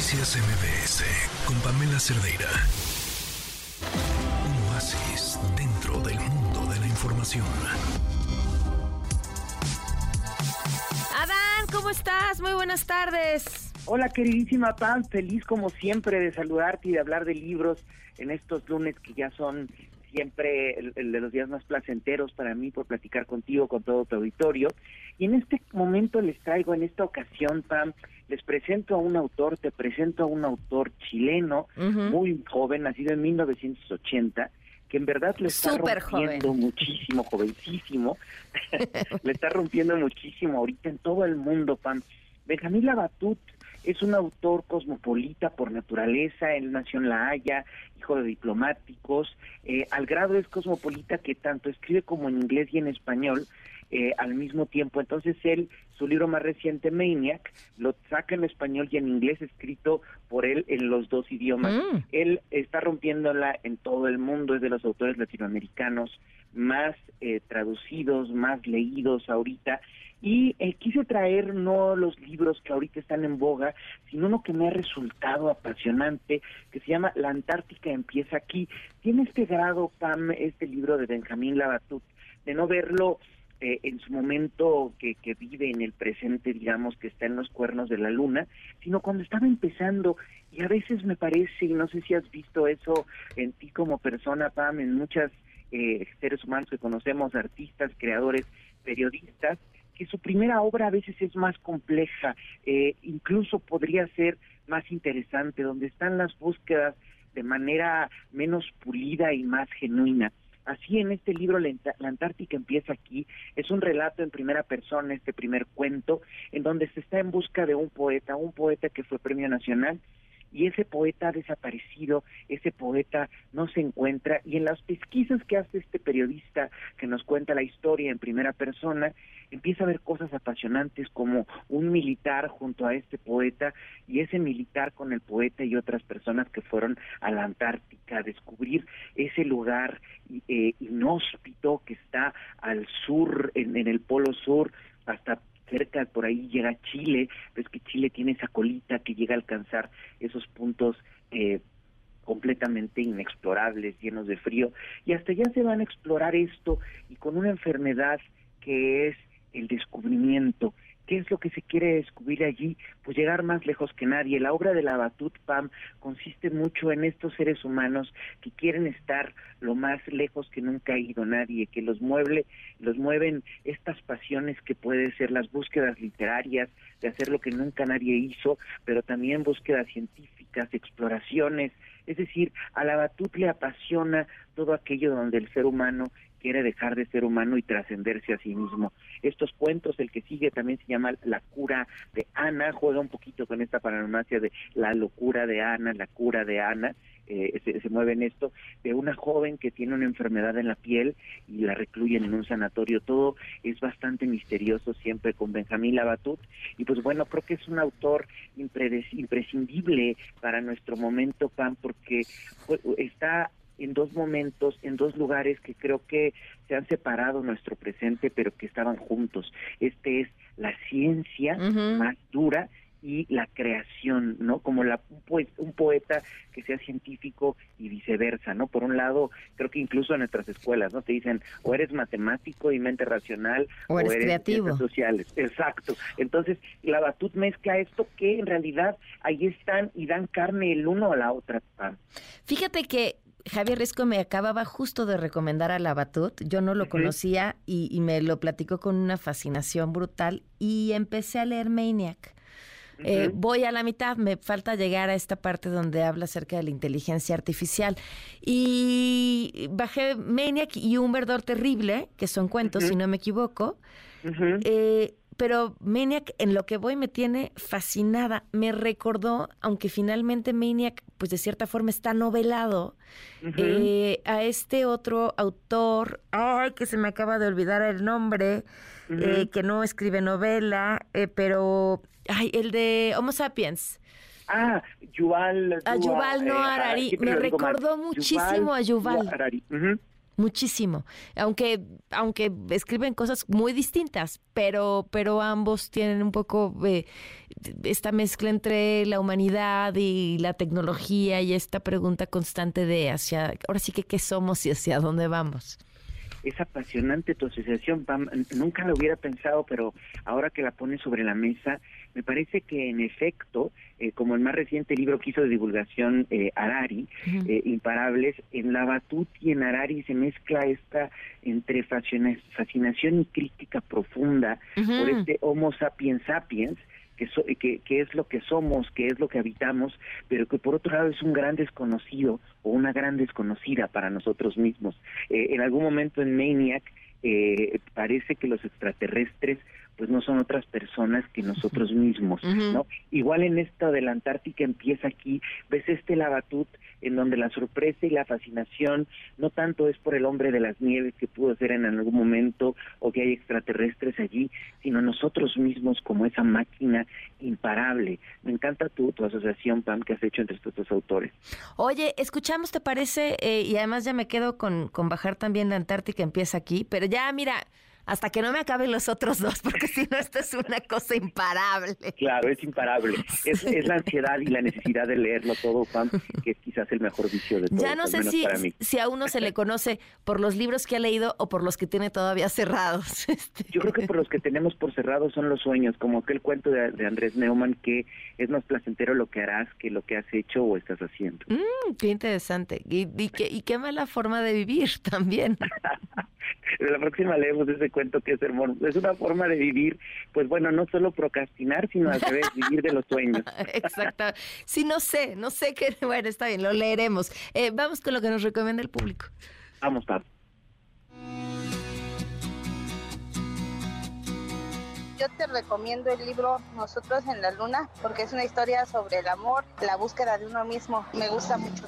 Noticias MBS con Pamela Cerdeira. Un oasis dentro del mundo de la información. Adán, ¿cómo estás? Muy buenas tardes. Hola queridísima Pam, feliz como siempre de saludarte y de hablar de libros en estos lunes que ya son siempre el, de los días más placenteros para mí por platicar contigo, con todo tu auditorio. Y en este momento les traigo, en esta ocasión, Pam, les presento a un autor, te presento a un autor chileno, muy joven, nacido en 1980, que en verdad le está rompiendo muchísimo, jovencísimo, le está rompiendo muchísimo ahorita en todo el mundo, Pam. Benjamín Labatut es un autor cosmopolita por naturaleza, él nació en La Haya, hijo de diplomáticos, eh, al grado es cosmopolita que tanto escribe como en inglés y en español, eh, al mismo tiempo. Entonces él, su libro más reciente, Maniac, lo saca en español y en inglés, escrito por él en los dos idiomas. Mm. Él está rompiéndola en todo el mundo, es de los autores latinoamericanos más eh, traducidos, más leídos ahorita. Y eh, quise traer no los libros que ahorita están en boga, sino uno que me ha resultado apasionante, que se llama La Antártica empieza aquí. Tiene este grado, Pam, este libro de Benjamín Labatut, de no verlo eh, en su momento que, que vive en el presente, digamos, que está en los cuernos de la luna, sino cuando estaba empezando. Y a veces me parece, y no sé si has visto eso en ti como persona, Pam, en muchas eh, seres humanos que conocemos, artistas, creadores, periodistas, que su primera obra a veces es más compleja, eh, incluso podría ser más interesante, donde están las búsquedas de manera menos pulida y más genuina. Así en este libro la, Antártica empieza aquí, es un relato en primera persona, este primer cuento, en donde se está en busca de un poeta, un poeta que fue premio nacional y ese poeta ha desaparecido, ese poeta no se encuentra y en las pesquisas que hace este periodista que nos cuenta la historia en primera persona, empieza a ver cosas apasionantes como un militar junto a este poeta y ese militar con el poeta y otras personas que fueron a la Antártica a descubrir ese lugar eh, inhóspito que está al sur, en, en el polo sur, hasta cerca por ahí llega Chile, ves que Chile tiene esa colita que llega a alcanzar esos puntos eh, completamente inexplorables, llenos de frío, y hasta allá se van a explorar esto y con una enfermedad que es el descubrimiento, ¿Qué es lo que se quiere descubrir allí? Pues llegar más lejos que nadie. La obra de la Batut Pam consiste mucho en estos seres humanos que quieren estar lo más lejos que nunca ha ido nadie, que los mueve, los mueven estas pasiones que pueden ser las búsquedas literarias, de hacer lo que nunca nadie hizo, pero también búsquedas científicas, exploraciones. Es decir, a la Batut le apasiona todo aquello donde el ser humano quiere dejar de ser humano y trascenderse a sí mismo. Estos cuentos, el que sigue también se llama La cura de Ana, juega un poquito con esta paranomacia de la locura de Ana, la cura de Ana, eh, se, mueve en esto, de una joven que tiene una enfermedad en la piel y la recluyen en un sanatorio. Todo es bastante misterioso siempre con Benjamín Labatut. Y pues bueno, creo que es un autor imprescindible para nuestro momento, Pan, porque está en dos momentos, en dos lugares que creo que se han separado nuestro presente, pero que estaban juntos. Este es la ciencia más dura y la creación, ¿no? Como la, un, poeta que sea científico y viceversa, ¿no? Por un lado, creo que incluso en nuestras escuelas, ¿no? Te dicen, o eres matemático y mente racional, o eres, creativo. sociales. Exacto. Entonces, la Batut mezcla esto que en realidad ahí están y dan carne el uno a la otra. Fíjate que Javier Risco me acababa justo de recomendar a la Batut. Yo no lo conocía y, me lo platicó con una fascinación brutal y empecé a leer Maniac. Eh, voy a la mitad, me falta llegar a esta parte donde habla acerca de la inteligencia artificial. Y bajé Maniac y Un Verdor Terrible, que son cuentos, si no me equivoco pero Maniac en lo que voy me tiene fascinada. Me recordó, aunque finalmente Maniac, pues de cierta forma está novelado, eh, a este otro autor, ay, que se me acaba de olvidar el nombre, eh, que no escribe novela, eh, pero, ay, el de Homo Sapiens. Ah, Yuval. A Yuval no Harari. me recordó muchísimo a Yuval. Muchísimo. Aunque, aunque escriben cosas muy distintas, pero, pero ambos tienen un poco eh, esta mezcla entre la humanidad y la tecnología y esta pregunta constante de hacia, ahora sí que qué somos y hacia dónde vamos es apasionante tu asociación, Nunca lo hubiera pensado, pero ahora que la pones sobre la mesa, me parece que en efecto, eh, como el más reciente libro que hizo de divulgación eh, Arari, eh, Imparables, en la Batuti y en Arari se mezcla esta entre fascinación y crítica profunda por este Homo sapiens sapiens, que, que, es lo que somos, que es lo que habitamos, pero que por otro lado es un gran desconocido o una gran desconocida para nosotros mismos. Eh, en algún momento en Maniac eh, parece que los extraterrestres pues no son otras personas que nosotros mismos, ¿no? Igual en esto de la Antártica empieza aquí, ves este labatut en donde la sorpresa y la fascinación no tanto es por el hombre de las nieves que pudo ser en algún momento o que hay extraterrestres allí, sino nosotros mismos como esa máquina imparable. Me encanta tu, tu asociación, Pam, que has hecho entre estos dos autores. Oye, escuchamos, ¿te parece? Eh, y además ya me quedo con, con bajar también la Antártica, empieza aquí, pero ya mira hasta que no me acaben los otros dos, porque si no, esto es una cosa imparable. Claro, es imparable. Es, la ansiedad y la necesidad de leerlo todo, Pam, que es quizás el mejor vicio de todos. Ya no sé si, si a uno se le conoce por los libros que ha leído o por los que tiene todavía cerrados. Este. Yo creo que por los que tenemos por cerrados son los sueños, como aquel cuento de, Andrés Neumann que es más placentero lo que harás que lo que has hecho o estás haciendo. Mm, qué interesante. Y, y, qué, y qué mala forma de vivir también. la próxima leemos ese cuento que es hermoso. Es una forma de vivir, pues bueno, no solo procrastinar, sino al revés, vivir de los sueños. Exacto. Sí, no sé, no sé qué. Bueno, está bien, lo leeremos. Eh, vamos con lo que nos recomienda el público. Vamos, Pablo. yo te recomiendo el libro Nosotros en la Luna porque es una historia sobre el amor, la búsqueda de uno mismo. Me gusta mucho.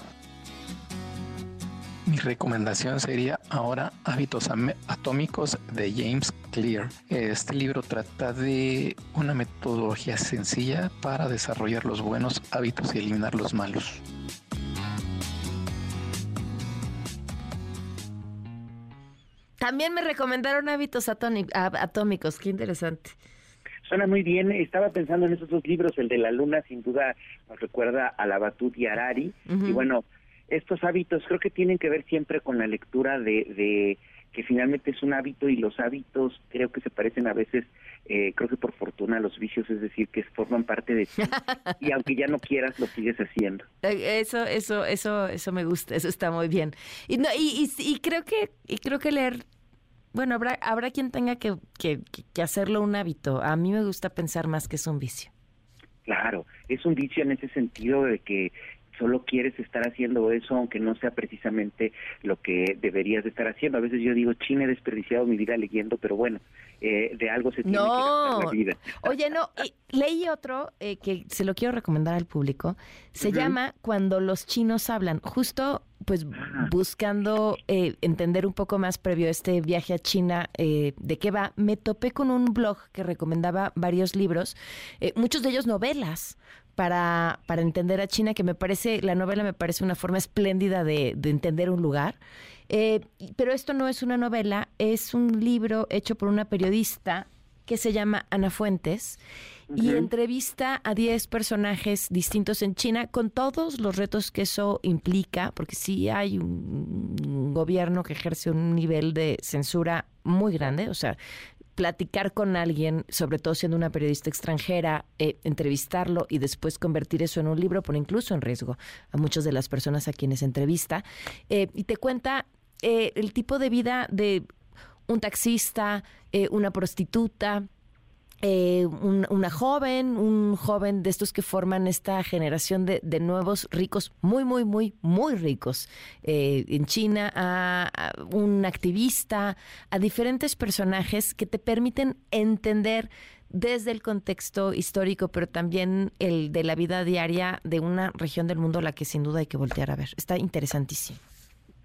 Mi recomendación sería ahora Hábitos Atómicos de James Clear. Este libro trata de una metodología sencilla para desarrollar los buenos hábitos y eliminar los malos. También me recomendaron hábitos atómicos, qué interesante. Suena muy bien, estaba pensando en esos dos libros, el de la luna sin duda nos recuerda a la Batut y Arari, y bueno, estos hábitos creo que tienen que ver siempre con la lectura de, de que finalmente es un hábito y los hábitos creo que se parecen a veces, eh, creo que por fortuna a los vicios, es decir, que forman parte de ti y aunque ya no quieras lo sigues haciendo. Eso, eso, eso, eso me gusta, eso está muy bien. Y, no, y, y, creo que, y creo que leer, bueno, habrá, habrá quien tenga que, que, que hacerlo un hábito. A mí me gusta pensar más que es un vicio. Claro, es un vicio en ese sentido de que solo quieres estar haciendo eso aunque no sea precisamente lo que deberías de estar haciendo. A veces yo digo, chine, he desperdiciado mi vida leyendo, pero bueno, eh, de algo se tiene que gastar la vida. Oye, no, leí otro eh, que se lo quiero recomendar al público. Se llama Cuando los chinos hablan. Justo pues ah. buscando eh, entender un poco más previo a este viaje a China de qué va, me topé con un blog que recomendaba varios libros, muchos de ellos novelas, para, para entender a China, que me parece, la novela me parece una forma espléndida de, entender un lugar. Eh, pero esto no es una novela, es un libro hecho por una periodista que se llama Ana Fuentes y entrevista a 10 personajes distintos en China con todos los retos que eso implica, porque sí hay un gobierno que ejerce un nivel de censura muy grande, o sea, platicar con alguien, sobre todo siendo una periodista extranjera, eh, entrevistarlo y después convertir eso en un libro pone incluso en riesgo a muchas de las personas a quienes entrevista. Eh, y te cuenta eh, el tipo de vida de un taxista, una prostituta, eh, una joven, un joven de estos que forman esta generación de, nuevos ricos, muy, muy, muy, muy ricos eh, en China, a, un activista, a diferentes personajes que te permiten entender desde el contexto histórico, pero también el de la vida diaria de una región del mundo a la que sin duda hay que voltear a ver. Está interesantísimo.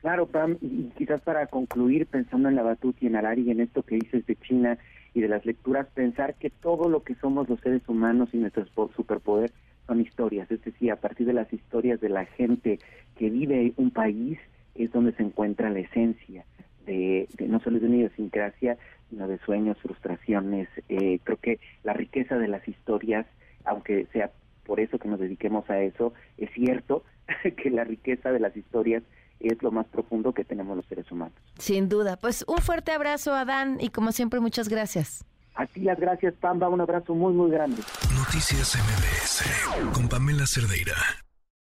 Claro, Pam, y quizás para concluir, pensando en la Batuti y en Arari y en esto que dices de China, y de las lecturas pensar que todo lo que somos los seres humanos y nuestro superpoder son historias, es decir, a partir de las historias de la gente que vive un país es donde se encuentra la esencia. de, no solo de una idiosincrasia, sino de sueños, frustraciones. Eh, creo que la riqueza de las historias, aunque sea por eso que nos dediquemos a eso, es cierto que la riqueza de las historias es lo más profundo que tenemos los seres humanos. Sin duda. Pues un fuerte abrazo, Adán, y como siempre, muchas gracias. A ti las gracias, Pamba. Un abrazo muy, muy grande. Noticias MBS con Pamela Cerdeira.